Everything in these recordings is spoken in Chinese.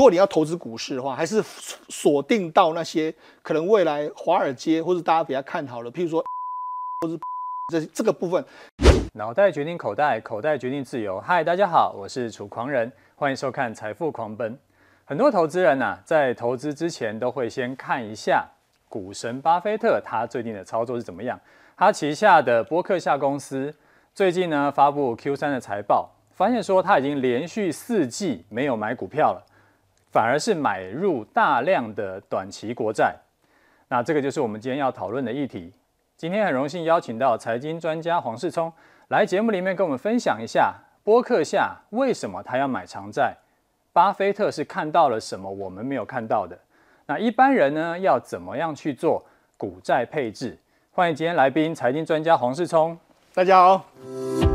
如果你要投资股市的话，还是锁定到那些可能未来华尔街或者大家比较看好的，譬如说，或是这这个部分。脑袋决定口袋，口袋决定自由。嗨，大家好，我是楚狂人，欢迎收看《财富狂奔》。很多投资人呐、在投资之前都会先看一下股神巴菲特他最近的操作是怎么样。他旗下的波克夏公司最近呢发布 Q3 的财报。发现说他已经连续四季没有买股票了，反而是买入大量的短期国债。那这个就是我们今天要讨论的议题。今天很荣幸邀请到财经专家黄世聪来节目里面跟我们分享一下波克下为什么他要买长债，巴菲特是看到了什么我们没有看到的。那一般人呢要怎么样去做股债配置？欢迎今天来宾财经专家黄世聪，大家好。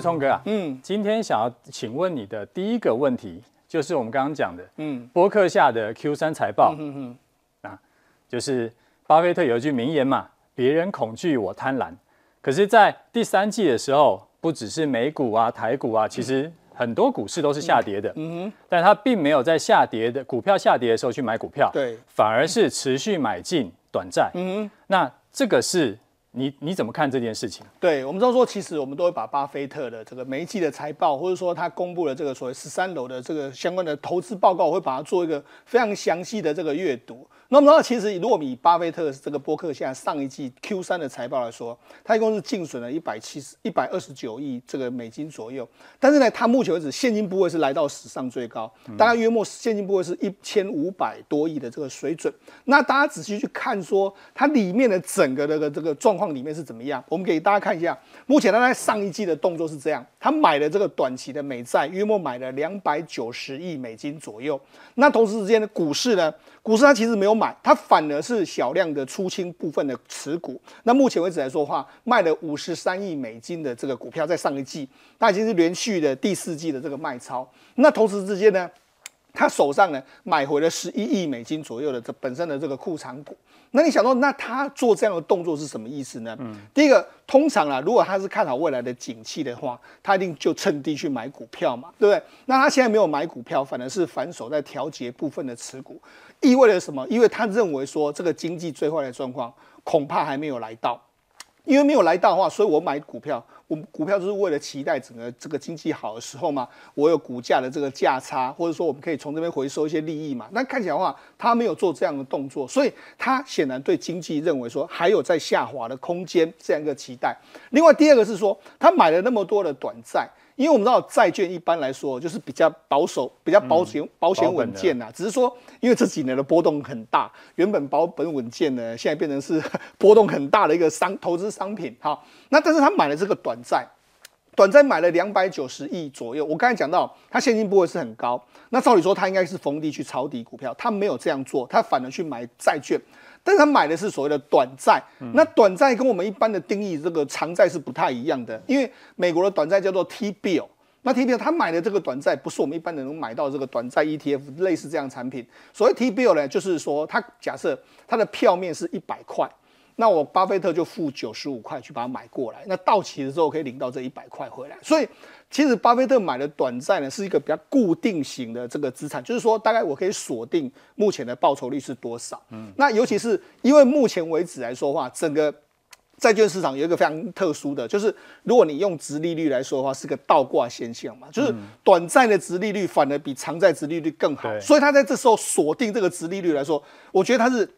世聪哥啊，嗯，今天想要请问你的第一个问题，就是我们刚刚讲的，嗯，博客下的 Q 三财报，嗯嗯，啊，就是巴菲特有一句名言嘛，别人恐惧我贪婪，可是，在第三季的时候，不只是美股啊、台股啊，其实很多股市都是下跌的，嗯哼，但他并没有在下跌的股票下跌的时候去买股票，对，反而是持续买进短债，嗯哼，那这个是。你你怎么看这件事情？对，我们知道说，其实我们都会把巴菲特的这个每一季的财报，或者说他公布的这个所谓十三楼的这个相关的投资报告，我会把它做一个非常详细的这个阅读。那么，其实如果以巴菲特这个博客现在上一季 Q 三的财报来说，他一共是净损了一百七十、一百二十九亿这个美金左右。但是呢，他目前为止现金部位是来到史上最高，大概约莫现金部位是一千五百多亿的这个水准。那大家仔细去看说，它里面的整个这个这个状况里面是怎么样？我们给大家看一下，目前他在上一季的动作是这样：他买了这个短期的美债，约莫买了两百九十亿美金左右。那同时之间的股市呢？股市它其实没有买，它反而是小量的出清部分的持股。那目前为止来说的话，卖了五十三亿美金的这个股票，在上一季，它已经是连续的第四季的这个卖超。那同时之间呢，他手上呢买回了十一亿美金左右的这本身的这个库藏股。那你想说，那他做这样的动作是什么意思呢？嗯，第一个，通常啊，如果他是看好未来的景气的话，他一定就趁低去买股票嘛，对不对？那他现在没有买股票，反而是反手在调节部分的持股，意味着什么？因为他认为说这个经济最坏的状况恐怕还没有来到。因为没有来到的话，所以我买股票，我股票就是为了期待整个这个经济好的时候嘛，我有股价的这个价差，或者说我们可以从这边回收一些利益嘛。那看起来的话，他没有做这样的动作，所以他显然对经济认为说还有在下滑的空间这样一个期待。另外第二个是说，他买了那么多的短债。因为我们知道债券一般来说就是比较保守、比较保险、保险稳健呐。只是说，因为这几年的波动很大，原本保本稳健呢，现在变成是 波动很大的一个商投资商品。哈，那但是他买了这个短债，短债买了两百九十亿左右。我刚才讲到，他现金部位是很高，那照理说他应该是逢低去抄底股票，他没有这样做，他反而去买债券。但是他买的是所谓的短债，那短债跟我们一般的定义这个长债是不太一样的，因为美国的短债叫做 T-bill，那 T-bill 他买的这个短债不是我们一般人能买到这个短债 ETF 类似这样产品。所谓 T-bill 呢，就是说他假设它的票面是一百块。那我巴菲特就付九十五块去把它买过来，那到期的时候可以领到这一百块回来。所以其实巴菲特买的短债呢，是一个比较固定型的这个资产，就是说大概我可以锁定目前的报酬率是多少。嗯，那尤其是因为目前为止来说的话，整个债券市场有一个非常特殊的，就是如果你用殖利率来说的话，是个倒挂现象嘛，就是短债的殖利率反而比长债殖利率更好。所以他在这时候锁定这个殖利率来说，我觉得他是。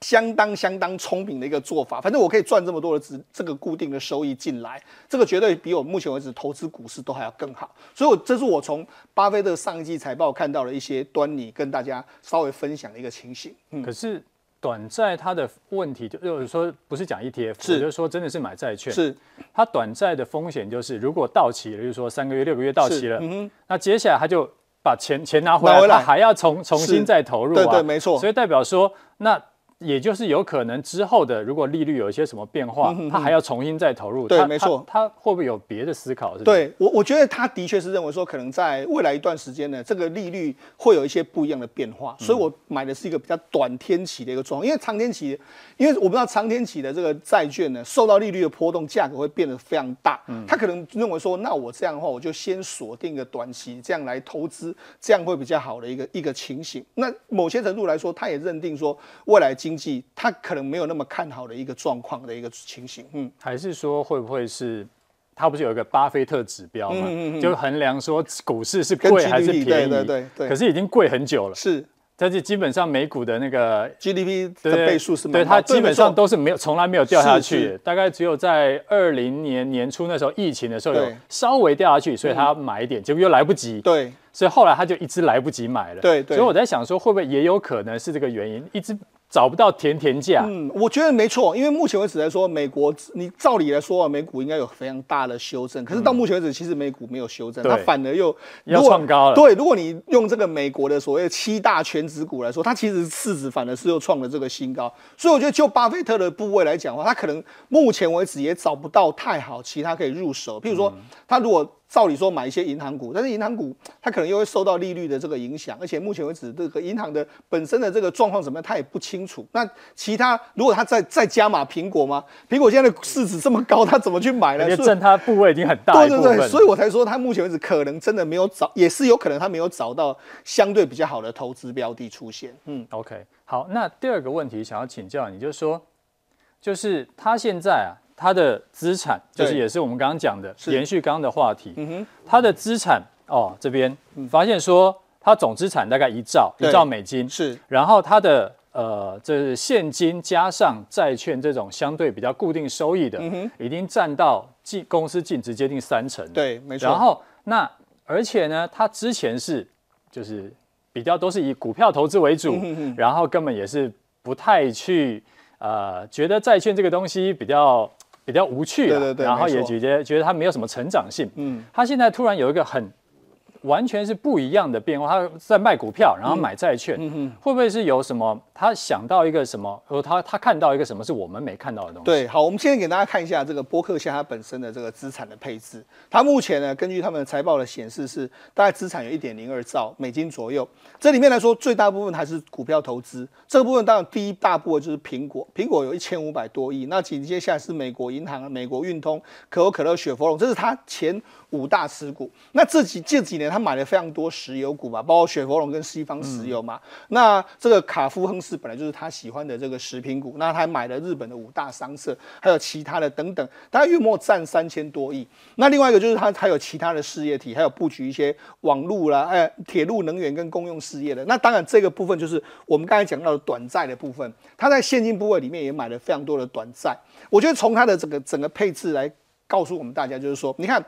相当相当聪明的一个做法，反正我可以赚这么多的资，这个固定的收益进来，这个绝对比我目前为止投资股市都还要更好。所以我，我这是我从巴菲特上一季财报看到的一些端倪，跟大家稍微分享的一个情形。嗯，可是短债它的问题，就就是说不是讲 ETF，是。就是说真的是买债券，是。它短债的风险就是如果到期了，就是说三个月、六个月到期了，嗯哼，那接下来他就把钱钱拿回来，拿回来。还要重重新再投入啊，对对，没错，所以代表说那。也就是有可能之后的，如果利率有一些什么变化，他还要重新再投入。对，没错。他会不会有别的思考？对我，我觉得他的确是认为说，可能在未来一段时间呢，这个利率会有一些不一样的变化。所以我买的是一个比较短天期的一个状况，因为长天期，因为我不知道长天期的这个债券呢，受到利率的波动，价格会变得非常大。嗯他可能认为说，那我这样的话，我就先锁定一个短期，这样来投资，这样会比较好的一个一个情形。那某些程度来说，他也认定说，未来经济他。可能没有那么看好的一个状况的一个情形，嗯，还是说会不会是，他不是有一个巴菲特指标嘛，嗯嗯嗯，就衡量说股市是贵还是便宜，对对对对，可是已经贵很久了，是。但是基本上美股的那个 GDP 的倍数是，对，它基本上都是没有，从来没有掉下去，大概只有在二零年年初那时候疫情的时候有稍微掉下去，所以他买一点，结果又来不及，对，所以后来他就一直来不及买了，对，所以我在想说会不会也有可能是这个原因，一直。找不到甜甜价，嗯，我觉得没错，因为目前为止来说，美国你照理来说啊，美股应该有非常大的修正，可是到目前为止，其实美股没有修正，它反而又要创高了。对，如果你用这个美国的所谓七大全值股来说，它其实市值反而是又创了这个新高，所以我觉得就巴菲特的部位来讲的话，他可能目前为止也找不到太好其他可以入手，譬如说他如果。照理说买一些银行股，但是银行股它可能又会受到利率的这个影响，而且目前为止这个银行的本身的这个状况怎么样，它也不清楚。那其他如果它再再加码苹果吗？苹果现在的市值这么高，它怎么去买呢？而且占它部位已经很大。对对对，所以我才说它目前为止可能真的没有找，也是有可能它没有找到相对比较好的投资标的出现。嗯，OK，好，那第二个问题想要请教你，就是说，就是他现在啊。它的资产就是也是我们刚刚讲的延续刚刚的话题，它的资产哦这边发现说它总资产大概一兆一兆美金是，然后它的呃这是现金加上债券这种相对比较固定收益的，已经占到净公司净值接近三成，对，没错。然后那而且呢，它之前是就是比较都是以股票投资为主，然后根本也是不太去呃觉得债券这个东西比较。比较无趣，对对对，然后也觉得觉得他没有什么成长性。嗯，他现在突然有一个很。完全是不一样的变化。他在卖股票，然后买债券，嗯嗯、会不会是有什么？他想到一个什么？或他他看到一个什么是我们没看到的东西？对，好，我们现在给大家看一下这个波克夏它本身的这个资产的配置。它目前呢，根据他们的财报的显示是大概资产有一点零二兆美金左右。这里面来说，最大部分还是股票投资。这个部分当然第一大部分就是苹果，苹果有一千五百多亿。那紧接下来是美国银行、美国运通、可口可乐、雪佛龙，这是它前五大持股。那这几这几年他买了非常多石油股嘛，包括雪佛龙跟西方石油嘛。那这个卡夫亨氏本来就是他喜欢的这个食品股，那他还买了日本的五大商社，还有其他的等等，大概约莫占三千多亿。那另外一个就是他还有其他的事业体，还有布局一些网路啦、哎铁路、能源跟公用事业的。那当然这个部分就是我们刚才讲到的短债的部分，他在现金部位里面也买了非常多的短债。我觉得从他的这个整个配置来告诉我们大家，就是说，你看。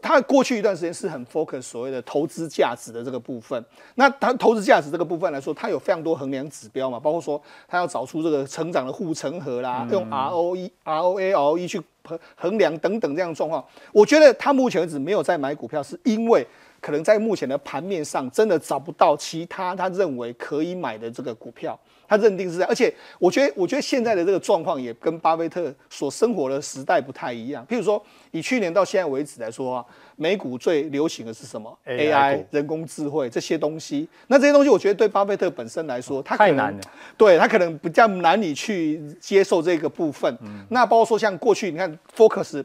他过去一段时间是很 focus 所谓的投资价值的这个部分。那他投资价值这个部分来说，他有非常多衡量指标嘛，包括说他要找出这个成长的护城河啦，用 ROE、ROA、ROE 去衡衡量等等这样的状况。我觉得他目前为止没有在买股票，是因为可能在目前的盘面上真的找不到其他他认为可以买的这个股票。他认定是这样，而且我觉得，我觉得现在的这个状况也跟巴菲特所生活的时代不太一样。譬如说，以去年到现在为止来说啊，美股最流行的是什么？AI、人工智慧这些东西。那这些东西，我觉得对巴菲特本身来说，他可能太难了。对他可能比较难以去接受这个部分。嗯、那包括说像过去，你看 Focus。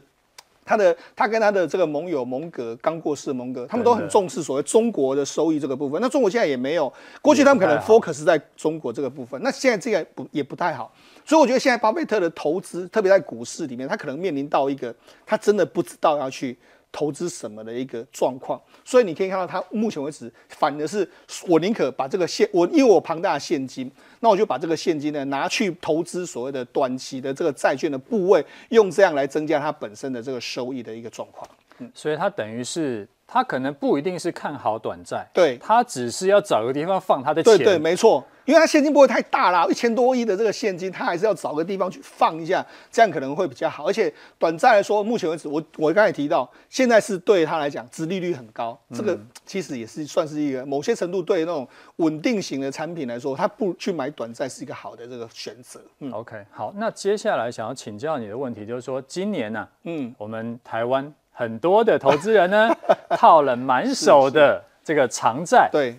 他的他跟他的这个盟友蒙格刚过世的蒙格，他们都很重视所谓中国的收益这个部分。那中国现在也没有，过去他们可能 focus 在中国这个部分，那现在这个不也不太好。所以我觉得现在巴菲特的投资，特别在股市里面，他可能面临到一个他真的不知道要去。投资什么的一个状况，所以你可以看到，它目前为止反的是我宁可把这个现我因为我庞大的现金，那我就把这个现金呢拿去投资所谓的短期的这个债券的部位，用这样来增加它本身的这个收益的一个状况。嗯，所以它等于是他可能不一定是看好短债，对，他只是要找个地方放他的钱，对对，没错。因为他现金不会太大啦，一千多亿的这个现金，他还是要找个地方去放一下，这样可能会比较好。而且短债来说，目前为止，我我刚才提到，现在是对他来讲，殖利率很高，这个其实也是算是一个某些程度对那种稳定型的产品来说，他不去买短债是一个好的这个选择。嗯，OK，好，那接下来想要请教你的问题就是说，今年呢、啊，嗯，我们台湾很多的投资人呢 套了满手的这个长债，对。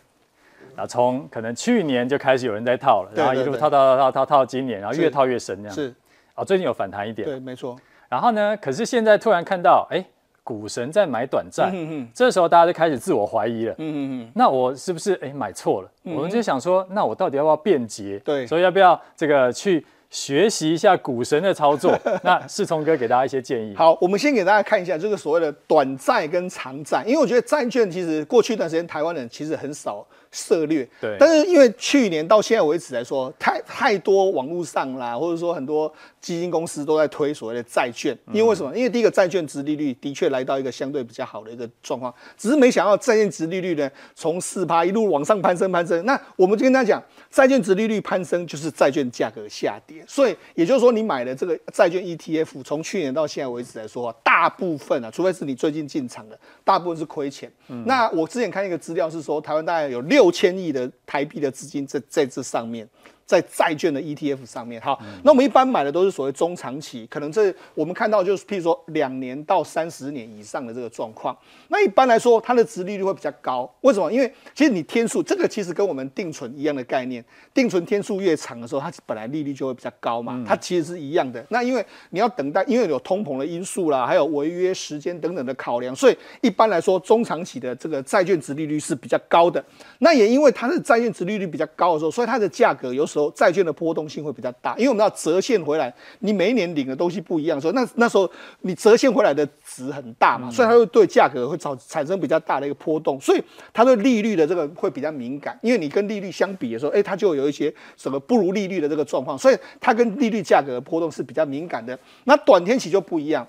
啊，从可能去年就开始有人在套了，然后一路套套套套套套到今年，然后越套越深这样。是，啊，最近有反弹一点。对，没错。然后呢，可是现在突然看到，哎，股神在买短债，嗯嗯，这时候大家就开始自我怀疑了。嗯嗯嗯。那我是不是哎买错了？我们就想说，那我到底要不要变节？对。所以要不要这个去学习一下股神的操作？那世聪哥给大家一些建议。好，我们先给大家看一下这个所谓的短债跟长债，因为我觉得债券其实过去一段时间台湾人其实很少。策略，对，但是因为去年到现在为止来说，太太多网络上啦，或者说很多基金公司都在推所谓的债券，因为为什么？因为第一个债券值利率的确来到一个相对比较好的一个状况，只是没想到债券值利率呢从四趴一路往上攀升攀升。那我们就跟他讲，债券值利率攀升就是债券价格下跌，所以也就是说你买的这个债券 ETF 从去年到现在为止来说，大部分啊，除非是你最近进场的，大部分是亏钱。嗯、那我之前看一个资料是说，台湾大概有六。六千亿的台币的资金在在这上面。在债券的 ETF 上面，好，那我们一般买的都是所谓中长期，可能这我们看到就是，譬如说两年到三十年以上的这个状况。那一般来说，它的值利率会比较高。为什么？因为其实你天数这个其实跟我们定存一样的概念，定存天数越长的时候，它本来利率就会比较高嘛，它其实是一样的。那因为你要等待，因为有通膨的因素啦，还有违约时间等等的考量，所以一般来说，中长期的这个债券值利率是比较高的。那也因为它的债券值利率比较高的时候，所以它的价格有时候债券的波动性会比较大，因为我们要折现回来，你每一年领的东西不一样的时候，那那时候你折现回来的值很大嘛，所以它会对价格会造产生比较大的一个波动，所以它对利率的这个会比较敏感，因为你跟利率相比的时候，哎，它就有一些什么不如利率的这个状况，所以它跟利率价格的波动是比较敏感的。那短天期就不一样。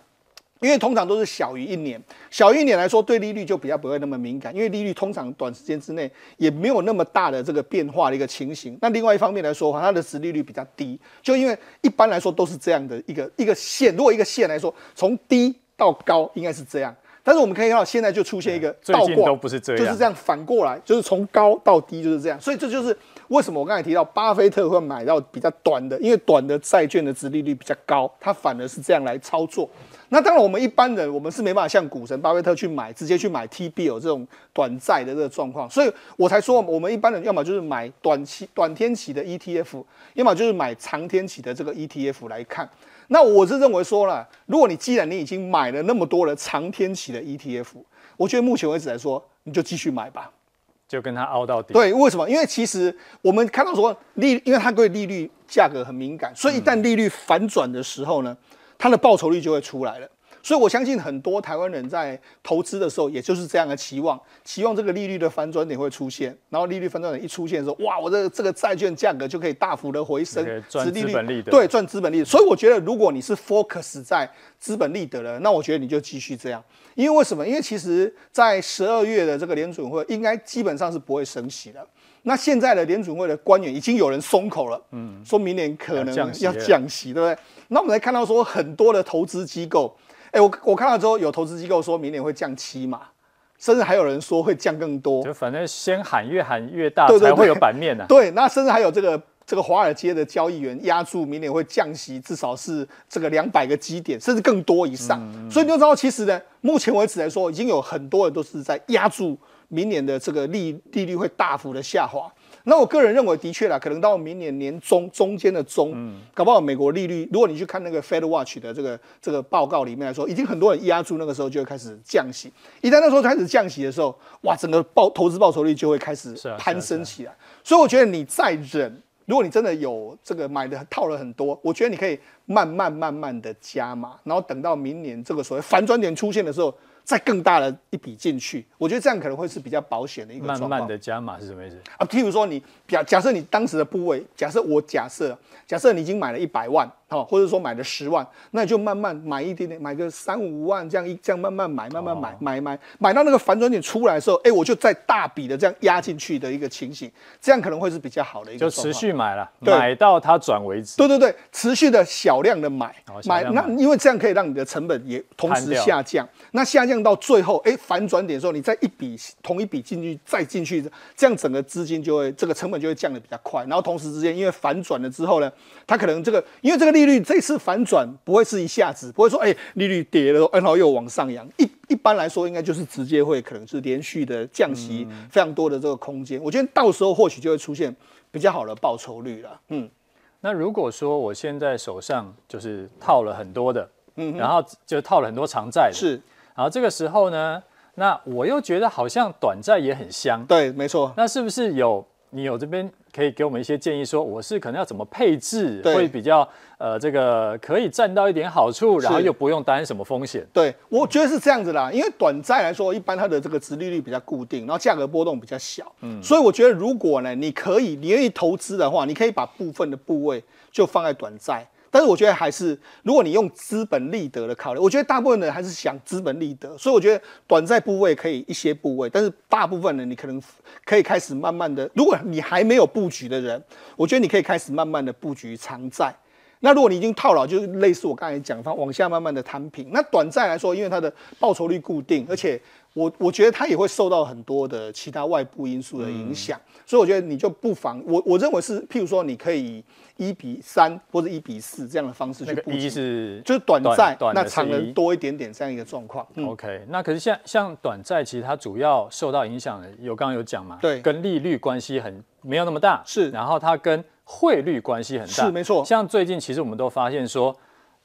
因为通常都是小于一年，小于一年来说，对利率就比较不会那么敏感，因为利率通常短时间之内也没有那么大的这个变化的一个情形。那另外一方面来说的话，它的值利率比较低，就因为一般来说都是这样的一个一个线。如果一个线来说，从低到高应该是这样，但是我们可以看到现在就出现一个倒挂，都不是这样，就是这样反过来，就是从高到低就是这样。所以这就是为什么我刚才提到巴菲特会买到比较短的，因为短的债券的殖利率比较高，他反而是这样来操作。那当然，我们一般人我们是没办法像股神巴菲特去买，直接去买 T-bill 这种短债的这个状况，所以我才说，我们一般人要么就是买短期、短天期的 ETF，要么就是买长天期的这个 ETF 来看。那我是认为说了，如果你既然你已经买了那么多的长天期的 ETF，我觉得目前为止来说，你就继续买吧，就跟它凹到底。对，为什么？因为其实我们看到说利，因为它对利率价格很敏感，所以一旦利率反转的时候呢，它的报酬率就会出来了，所以我相信很多台湾人在投资的时候，也就是这样的期望，期望这个利率的反转点会出现，然后利率反转点一出现的时候，哇，我这个这个债券价格就可以大幅的回升，赚资本利得，对，赚资本利得。所以我觉得，如果你是 focus 在资本利得了，那我觉得你就继续这样，因为为什么？因为其实在十二月的这个联准会应该基本上是不会升息的。那现在的联准会的官员已经有人松口了，嗯，说明年可能要降息，对不对？那我们来看到说很多的投资机构，哎，我我看到之后有投资机构说明年会降七嘛，甚至还有人说会降更多。就反正先喊越喊越大，才会有版面呢、啊。对，那甚至还有这个这个华尔街的交易员压住明年会降息，至少是这个两百个基点，甚至更多以上。嗯、所以你就知道，其实呢，目前为止来说，已经有很多人都是在压住明年的这个利利率会大幅的下滑。那我个人认为，的确啦，可能到明年年中中间的中，嗯，搞不好美国利率，如果你去看那个 Fed Watch 的这个这个报告里面来说，已经很多人压住那个时候就会开始降息。一旦那时候开始降息的时候，哇，整个报投资报酬率就会开始攀升起来。所以我觉得你再忍，如果你真的有这个买的套了很多，我觉得你可以慢慢慢慢的加码，然后等到明年这个所谓反转点出现的时候。再更大的一笔进去，我觉得这样可能会是比较保险的一个。慢慢的加码是什么意思啊？譬如说你假假设你当时的部位，假设我假设假设你已经买了一百万。好，或者说买了十万，那你就慢慢买一点点，买个三五万这样一这样慢慢买，慢慢买，买买买到那个反转点出来的时候，哎，我就再大笔的这样压进去的一个情形，这样可能会是比较好的一个。就持续买了，买到它转为止。对对对，持续的小量的买，买那因为这样可以让你的成本也同时下降。那下降到最后，哎，反转点的时候，你再一笔同一笔进去再进去，这样整个资金就会这个成本就会降的比较快。然后同时之间，因为反转了之后呢，它可能这个因为这个。利率这次反转不会是一下子，不会说哎、欸、利率跌了，然后又往上扬。一一般来说，应该就是直接会可能是连续的降息，非常多的这个空间。我觉得到时候或许就会出现比较好的报酬率了。嗯，那如果说我现在手上就是套了很多的，嗯，然后就套了很多长债，是，然后这个时候呢，那我又觉得好像短债也很香。对，没错。那是不是有你有这边？可以给我们一些建议，说我是可能要怎么配置会比较呃，这个可以占到一点好处，然后又不用担心什么风险。对，我觉得是这样子啦，因为短债来说，一般它的这个殖利率比较固定，然后价格波动比较小，嗯，所以我觉得如果呢，你可以，你愿意投资的话，你可以把部分的部位就放在短债。但是我觉得还是，如果你用资本利得的考虑，我觉得大部分人还是想资本利得，所以我觉得短债部位可以一些部位，但是大部分人你可能可以开始慢慢的，如果你还没有布局的人，我觉得你可以开始慢慢的布局长债。那如果你已经套牢，就是类似我刚才讲，它往下慢慢的摊平。那短债来说，因为它的报酬率固定，而且我我觉得它也会受到很多的其他外部因素的影响，嗯、所以我觉得你就不妨，我我认为是，譬如说你可以一比三或者一比四这样的方式去布局，一是就是短债，那长的多一点点这样一个状况。嗯、OK，那可是像像短债，其实它主要受到影响的有刚刚有讲嘛，对，跟利率关系很没有那么大，是，然后它跟汇率关系很大，是没错。像最近其实我们都发现说，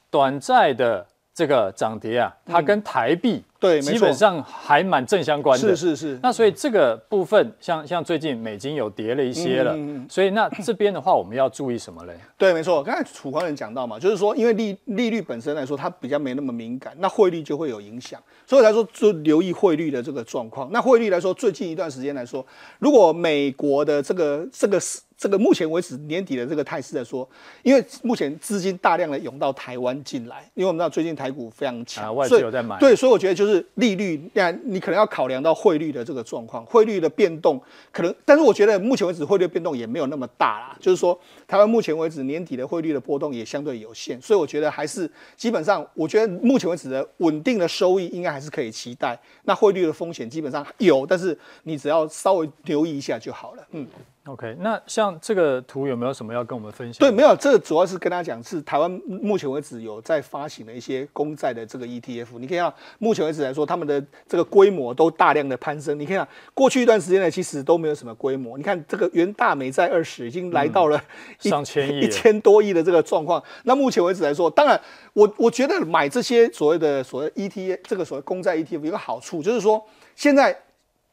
短债的这个涨跌啊，它跟台币。对，基本上还蛮正相关的。是是是。那所以这个部分，像像最近美金有跌了一些了，嗯、所以那这边的话，我们要注意什么嘞？对，没错。刚才楚狂人讲到嘛，就是说，因为利利率本身来说，它比较没那么敏感，那汇率就会有影响。所以来说，就留意汇率的这个状况。那汇率来说，最近一段时间来说，如果美国的这个这个这个目前为止年底的这个态势来说，因为目前资金大量的涌到台湾进来，因为我们知道最近台股非常强，啊，外资有在买。对，所以我觉得就是。利率，那你可能要考量到汇率的这个状况，汇率的变动可能，但是我觉得目前为止汇率变动也没有那么大啦。就是说，台湾目前为止年底的汇率的波动也相对有限，所以我觉得还是基本上，我觉得目前为止的稳定的收益应该还是可以期待。那汇率的风险基本上有，但是你只要稍微留意一下就好了。嗯。OK，那像这个图有没有什么要跟我们分享？对，没有，这个主要是跟大家讲，是台湾目前为止有在发行的一些公债的这个 ETF。你可以看，目前为止来说，他们的这个规模都大量的攀升。你看，过去一段时间呢，其实都没有什么规模。你看这个元大美债二十已经来到了、嗯、上千亿、一千多亿的这个状况。那目前为止来说，当然，我我觉得买这些所谓的所谓 ETF，这个所谓公债 ETF 有个好处，就是说现在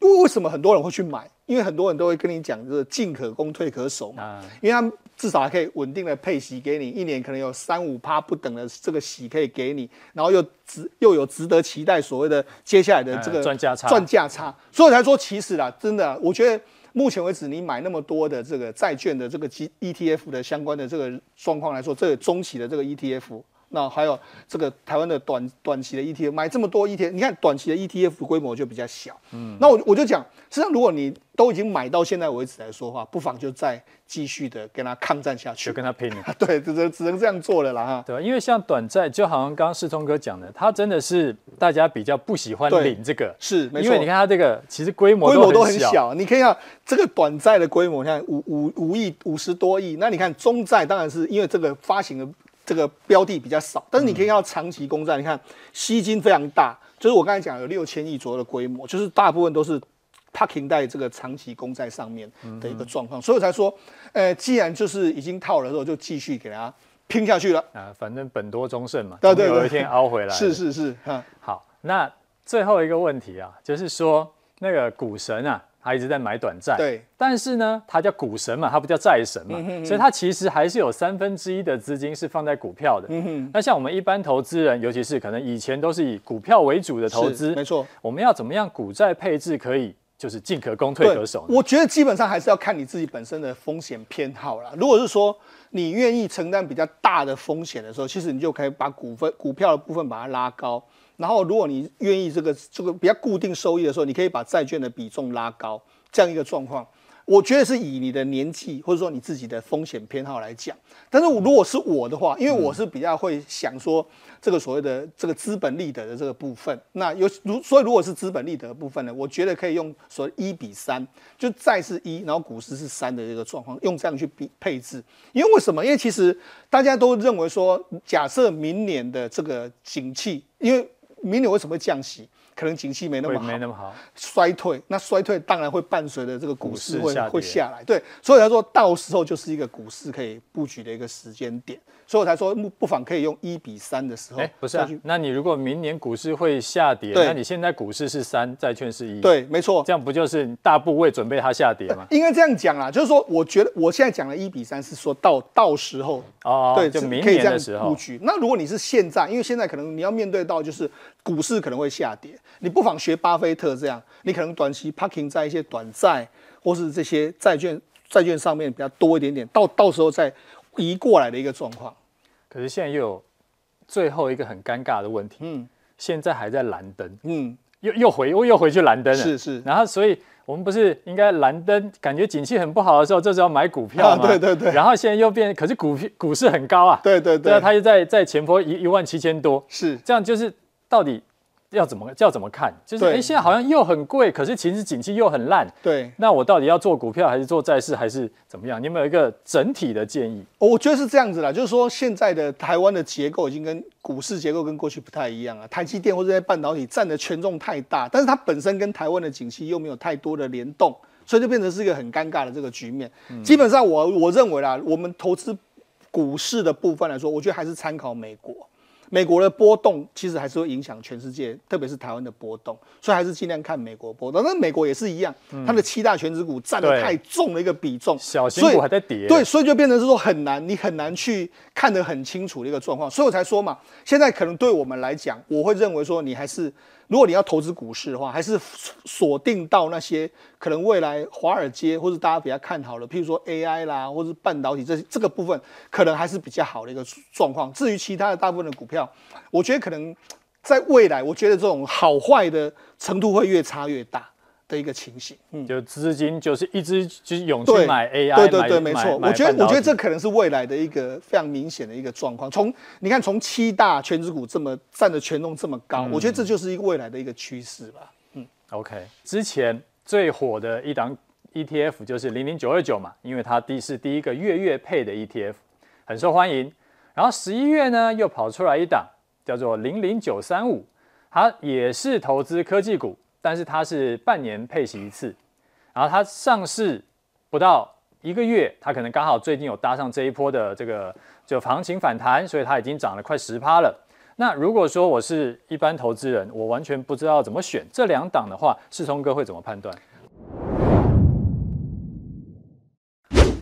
为为什么很多人会去买？因为很多人都会跟你讲，就是进可攻，退可守嘛。因为他们至少还可以稳定的配息给你，一年可能有三五趴不等的这个息可以给你，然后又值又有值得期待所谓的接下来的这个赚价差，赚价差。所以才说，其实啦，真的，我觉得目前为止，你买那么多的这个债券的这个 ETF 的相关的这个状况来说，这个中期的这个 ETF。那还有这个台湾的短短期的 ETF，买这么多 ETF，你看短期的 ETF 规模就比较小。嗯，那我我就讲，实际上如果你都已经买到现在为止来说的话，不妨就再继续的跟他抗战下去，就跟他拼了。对，只能只能这样做了啦哈。对，因为像短债，就好像刚刚世聪哥讲的，他真的是大家比较不喜欢领这个，是没错。因为你看他这个其实规模规模都很小，你可以看这个短债的规模，你看五五五亿五十多亿，那你看中债当然是因为这个发行的。这个标的比较少，但是你可以看到长期公债，你看吸金非常大，就是我刚才讲有六千亿左右的规模，就是大部分都是 parking 在这个长期公债上面的一个状况，所以我才说，呃，既然就是已经套了之后，就继续给它拼下去了。啊，反正本多终胜嘛，对对，有一天熬回来。是是是，好，那最后一个问题啊，就是说那个股神啊，他一直在买短债。对，但是呢，他叫股神嘛，他不叫债神嘛，嗯、哼哼所以他其实还是有三分之一的资金是放在股票的。嗯哼，那像我们一般投资人，尤其是可能以前都是以股票为主的投资，没错，我们要怎么样股债配置可以？就是进可攻，退可守。我觉得基本上还是要看你自己本身的风险偏好啦。如果是说你愿意承担比较大的风险的时候，其实你就可以把股份、股票的部分把它拉高。然后，如果你愿意这个这个比较固定收益的时候，你可以把债券的比重拉高，这样一个状况。我觉得是以你的年纪或者说你自己的风险偏好来讲，但是如果是我的话，因为我是比较会想说这个所谓的这个资本利得的这个部分，那有如所以如果是资本利得的部分呢，我觉得可以用所谓一比三，就债是一，然后股市是三的这个状况，用这样去比配置。因为为什么？因为其实大家都认为说，假设明年的这个景气，因为明年为什么降息？可能景气没那么好，没那么好，衰退，那衰退当然会伴随着这个股市会下会下来，对，所以他说到时候就是一个股市可以布局的一个时间点，所以我才说不不妨可以用一比三的时候，欸、不是啊？那你如果明年股市会下跌，那你现在股市是三，债券是一，对，没错，这样不就是大部位准备它下跌吗？应该这样讲啊，就是说，我觉得我现在讲的一比三是说到到时候哦，对，就明年的时候布局。那如果你是现在，因为现在可能你要面对到就是股市可能会下跌。你不妨学巴菲特这样，你可能短期 parking 在一些短债或是这些债券债券上面比较多一点点，到到时候再移过来的一个状况。可是现在又有最后一个很尴尬的问题，嗯，现在还在蓝灯，嗯，又又回又又回去蓝灯了，是是。然后所以我们不是应该蓝灯，感觉景气很不好的时候，这时候买股票吗？啊，对对对。然后现在又变，可是股股市很高啊，对对对，对啊，它又在在前坡一一万七千多，是这样，就是到底。要怎么要怎么看？就是哎，现在好像又很贵，可是其实景气又很烂。对，那我到底要做股票还是做债市还是怎么样？你有没有一个整体的建议？我觉得是这样子啦，就是说现在的台湾的结构已经跟股市结构跟过去不太一样了。台积电或者这些半导体占的权重太大，但是它本身跟台湾的景气又没有太多的联动，所以就变成是一个很尴尬的这个局面。嗯、基本上我我认为啦，我们投资股市的部分来说，我觉得还是参考美国。美国的波动其实还是会影响全世界，特别是台湾的波动，所以还是尽量看美国波动。那美国也是一样，它的七大权值股占的太重的一个比重，小型股还在跌，对，所以就变成是说很难，你很难去看得很清楚的一个状况。所以我才说嘛，现在可能对我们来讲，我会认为说你还是。如果你要投资股市的话，还是锁定到那些可能未来华尔街或者大家比较看好的，譬如说 AI 啦，或者半导体这这个部分，可能还是比较好的一个状况。至于其他的大部分的股票，我觉得可能在未来，我觉得这种好坏的程度会越差越大。的一个情形，嗯，就资金就是一直就是涌去买 AI，对对对，没错。我觉得我觉得这可能是未来的一个非常明显的一个状况。从你看，从七大权值股这么占的权重这么高，我觉得这就是一个未来的一个趋势吧。嗯，OK。之前最火的一档 ETF 就是零零九二九嘛，因为它第是第一个月月配的 ETF，很受欢迎。然后十一月呢，又跑出来一档叫做零零九三五，它也是投资科技股。但是它是半年配息一次，然后它上市不到一个月，它可能刚好最近有搭上这一波的这个就行情反弹，所以它已经涨了快十趴了。那如果说我是一般投资人，我完全不知道怎么选这两档的话，世聪哥会怎么判断？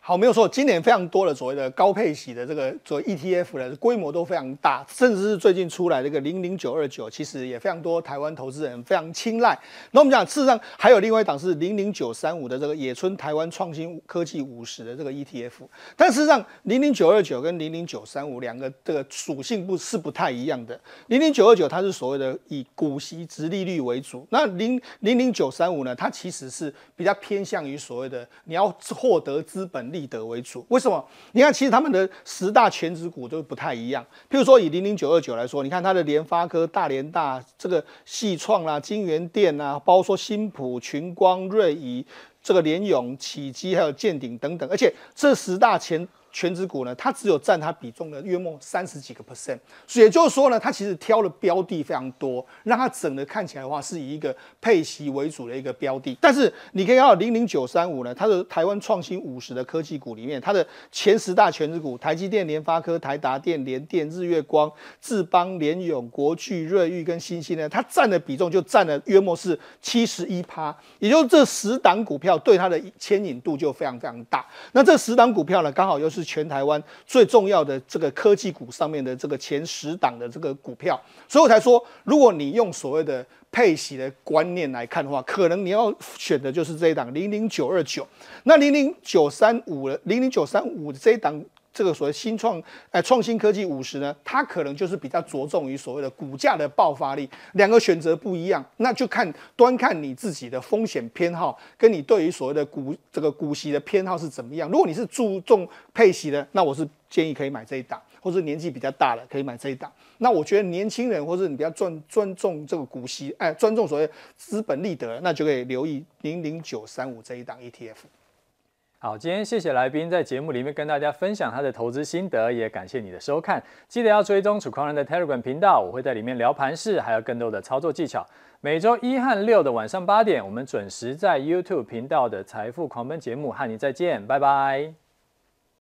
好，没有错。今年非常多的所谓的高配息的这个所谓 ETF 的规模都非常大，甚至是最近出来这个零零九二九，其实也非常多台湾投资人非常青睐。那我们讲，事实上还有另外一档是零零九三五的这个野村台湾创新科技五十的这个 ETF，但事实上零零九二九跟零零九三五两个这个属性不是不太一样的。零零九二九它是所谓的以股息殖利率为主，那零零零九三五呢，它其实是比较偏向于所谓的你要获得资本利。利得为主，为什么？你看，其实他们的十大权值股都不太一样。譬如说，以零零九二九来说，你看它的联发科、大联大、这个矽创啦、京元电啊，包括说新普、群光、瑞仪、这个联咏、启基，还有建鼎等等。而且这十大前全值股呢，它只有占它比重的约莫三十几个 percent，所以也就是说呢，它其实挑的标的非常多，让它整个看起来的话是以一个配息为主的一个标的。但是你可以看到零零九三五呢，它的台湾创新五十的科技股里面，它的前十大全值股，台积电、联发科、台达电、联电、日月光、智邦、联永、国巨、瑞昱跟欣兴呢，它占的比重就占了约莫是七十一趴，也就是这十档股票对它的牵引度就非常非常大。那这十档股票呢，刚好又是是全台湾最重要的这个科技股上面的这个前十档的这个股票，所以我才说，如果你用所谓的配息的观念来看的话，可能你要选的就是这一档零零九二九，那零零九三五了，零零九三五这一档。这个所谓新创，呃，创新科技五十呢，它可能就是比较着重于所谓的股价的爆发力，两个选择不一样，那就看端看你自己的风险偏好，跟你对于所谓的股这个股息的偏好是怎么样。如果你是注重配息的，那我是建议可以买这一档，或者年纪比较大了可以买这一档。那我觉得年轻人或者你比较尊尊重这个股息，哎，尊重所谓资本利得，那就可以留意零零九三五这一档 ETF。好，今天谢谢来宾在节目里面跟大家分享他的投资心得，也感谢你的收看。记得要追踪楚狂人的 Telegram 频道，我会在里面聊盘势，还有更多的操作技巧。每周一和六的晚上八点，我们准时在 YouTube 频道的财富狂奔节目和你再见，拜拜。